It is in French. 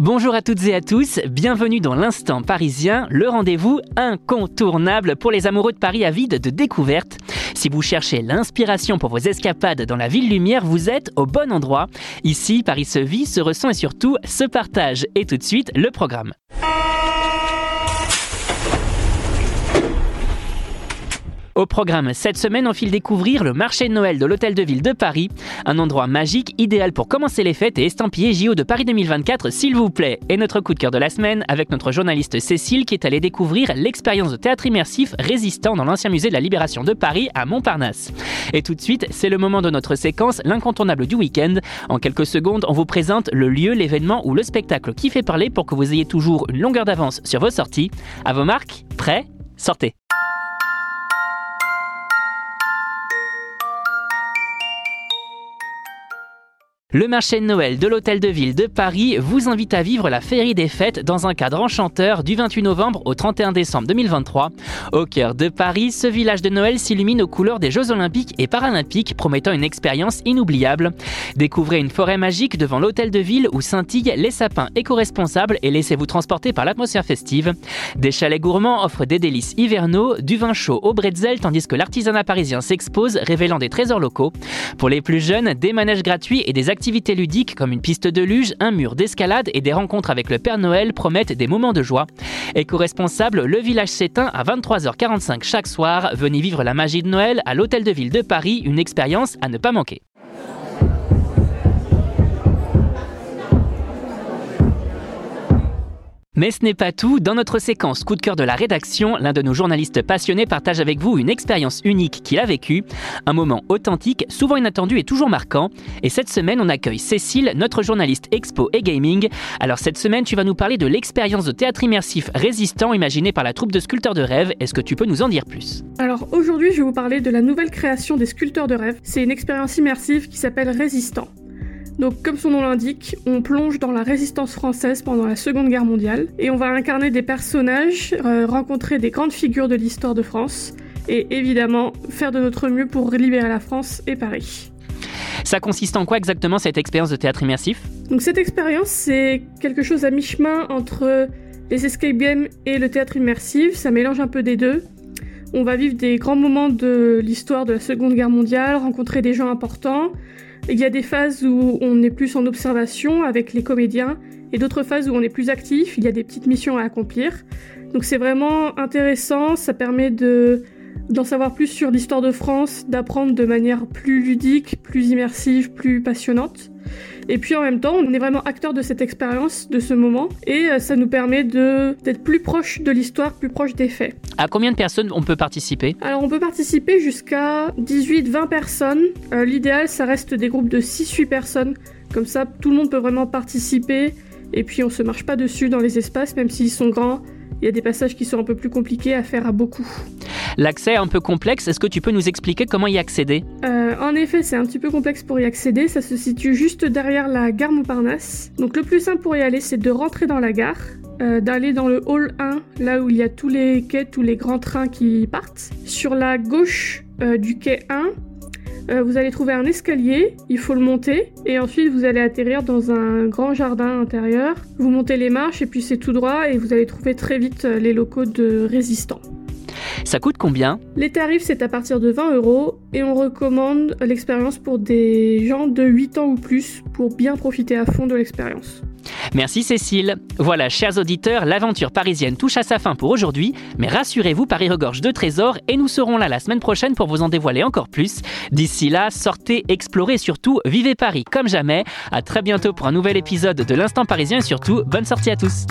Bonjour à toutes et à tous, bienvenue dans l'Instant Parisien, le rendez-vous incontournable pour les amoureux de Paris avides de découvertes. Si vous cherchez l'inspiration pour vos escapades dans la ville lumière, vous êtes au bon endroit. Ici, Paris se vit, se ressent et surtout se partage. Et tout de suite, le programme. Au programme cette semaine, on file découvrir le marché de Noël de l'Hôtel de Ville de Paris, un endroit magique idéal pour commencer les fêtes et estampiller JO de Paris 2024 s'il vous plaît. Et notre coup de cœur de la semaine avec notre journaliste Cécile qui est allée découvrir l'expérience de théâtre immersif résistant dans l'ancien musée de la Libération de Paris à Montparnasse. Et tout de suite, c'est le moment de notre séquence, l'incontournable du week-end. En quelques secondes, on vous présente le lieu, l'événement ou le spectacle qui fait parler pour que vous ayez toujours une longueur d'avance sur vos sorties. À vos marques, prêts, sortez. Le marché de Noël de l'Hôtel de Ville de Paris vous invite à vivre la féerie des fêtes dans un cadre enchanteur du 28 novembre au 31 décembre 2023. Au cœur de Paris, ce village de Noël s'illumine aux couleurs des Jeux Olympiques et Paralympiques, promettant une expérience inoubliable. Découvrez une forêt magique devant l'Hôtel de Ville où scintillent les sapins éco-responsables et laissez-vous transporter par l'atmosphère festive. Des chalets gourmands offrent des délices hivernaux, du vin chaud au bretzel tandis que l'artisanat parisien s'expose, révélant des trésors locaux. Pour les plus jeunes, des manèges gratuits et des activités activités ludiques comme une piste de luge, un mur d'escalade et des rencontres avec le Père Noël promettent des moments de joie. Éco-responsable, le village s'éteint à 23h45 chaque soir. Venez vivre la magie de Noël à l'Hôtel de Ville de Paris, une expérience à ne pas manquer. Mais ce n'est pas tout. Dans notre séquence coup de cœur de la rédaction, l'un de nos journalistes passionnés partage avec vous une expérience unique qu'il a vécue, un moment authentique, souvent inattendu et toujours marquant. Et cette semaine, on accueille Cécile, notre journaliste expo et gaming. Alors cette semaine, tu vas nous parler de l'expérience de théâtre immersif résistant imaginée par la troupe de sculpteurs de rêve. Est-ce que tu peux nous en dire plus? Alors aujourd'hui, je vais vous parler de la nouvelle création des sculpteurs de rêve. C'est une expérience immersive qui s'appelle Résistant. Donc comme son nom l'indique, on plonge dans la résistance française pendant la Seconde Guerre mondiale et on va incarner des personnages, euh, rencontrer des grandes figures de l'histoire de France et évidemment faire de notre mieux pour libérer la France et Paris. Ça consiste en quoi exactement cette expérience de théâtre immersif? Donc cette expérience c'est quelque chose à mi-chemin entre les escape games et le théâtre immersif, ça mélange un peu des deux. On va vivre des grands moments de l'histoire de la Seconde Guerre mondiale, rencontrer des gens importants, il y a des phases où on est plus en observation avec les comédiens et d'autres phases où on est plus actif, il y a des petites missions à accomplir. Donc c'est vraiment intéressant, ça permet de d'en savoir plus sur l'histoire de France, d'apprendre de manière plus ludique, plus immersive, plus passionnante. Et puis en même temps, on est vraiment acteur de cette expérience, de ce moment, et euh, ça nous permet d'être plus proche de l'histoire, plus proche des faits. À combien de personnes on peut participer? Alors on peut participer jusqu'à 18-20 personnes. Euh, l'idéal, ça reste des groupes de 6-8 personnes. Comme ça, tout le monde peut vraiment participer. Et puis on se marche pas dessus dans les espaces, même s'ils sont grands. Il y a des passages qui sont un peu plus compliqués à faire à beaucoup. L'accès est un peu complexe, est-ce que tu peux nous expliquer comment y accéder euh, En effet, c'est un petit peu complexe pour y accéder, ça se situe juste derrière la gare Montparnasse. Donc le plus simple pour y aller, c'est de rentrer dans la gare, euh, d'aller dans le hall 1, là où il y a tous les quais, tous les grands trains qui partent. Sur la gauche euh, du quai 1, vous allez trouver un escalier, il faut le monter, et ensuite vous allez atterrir dans un grand jardin intérieur. Vous montez les marches, et puis c'est tout droit, et vous allez trouver très vite les locaux de résistants. Ça coûte combien Les tarifs, c'est à partir de 20 euros et on recommande l'expérience pour des gens de 8 ans ou plus pour bien profiter à fond de l'expérience. Merci Cécile. Voilà, chers auditeurs, l'aventure parisienne touche à sa fin pour aujourd'hui, mais rassurez-vous, Paris regorge de trésors et nous serons là la semaine prochaine pour vous en dévoiler encore plus. D'ici là, sortez, explorez et surtout, vivez Paris comme jamais. À très bientôt pour un nouvel épisode de l'Instant Parisien et surtout, bonne sortie à tous.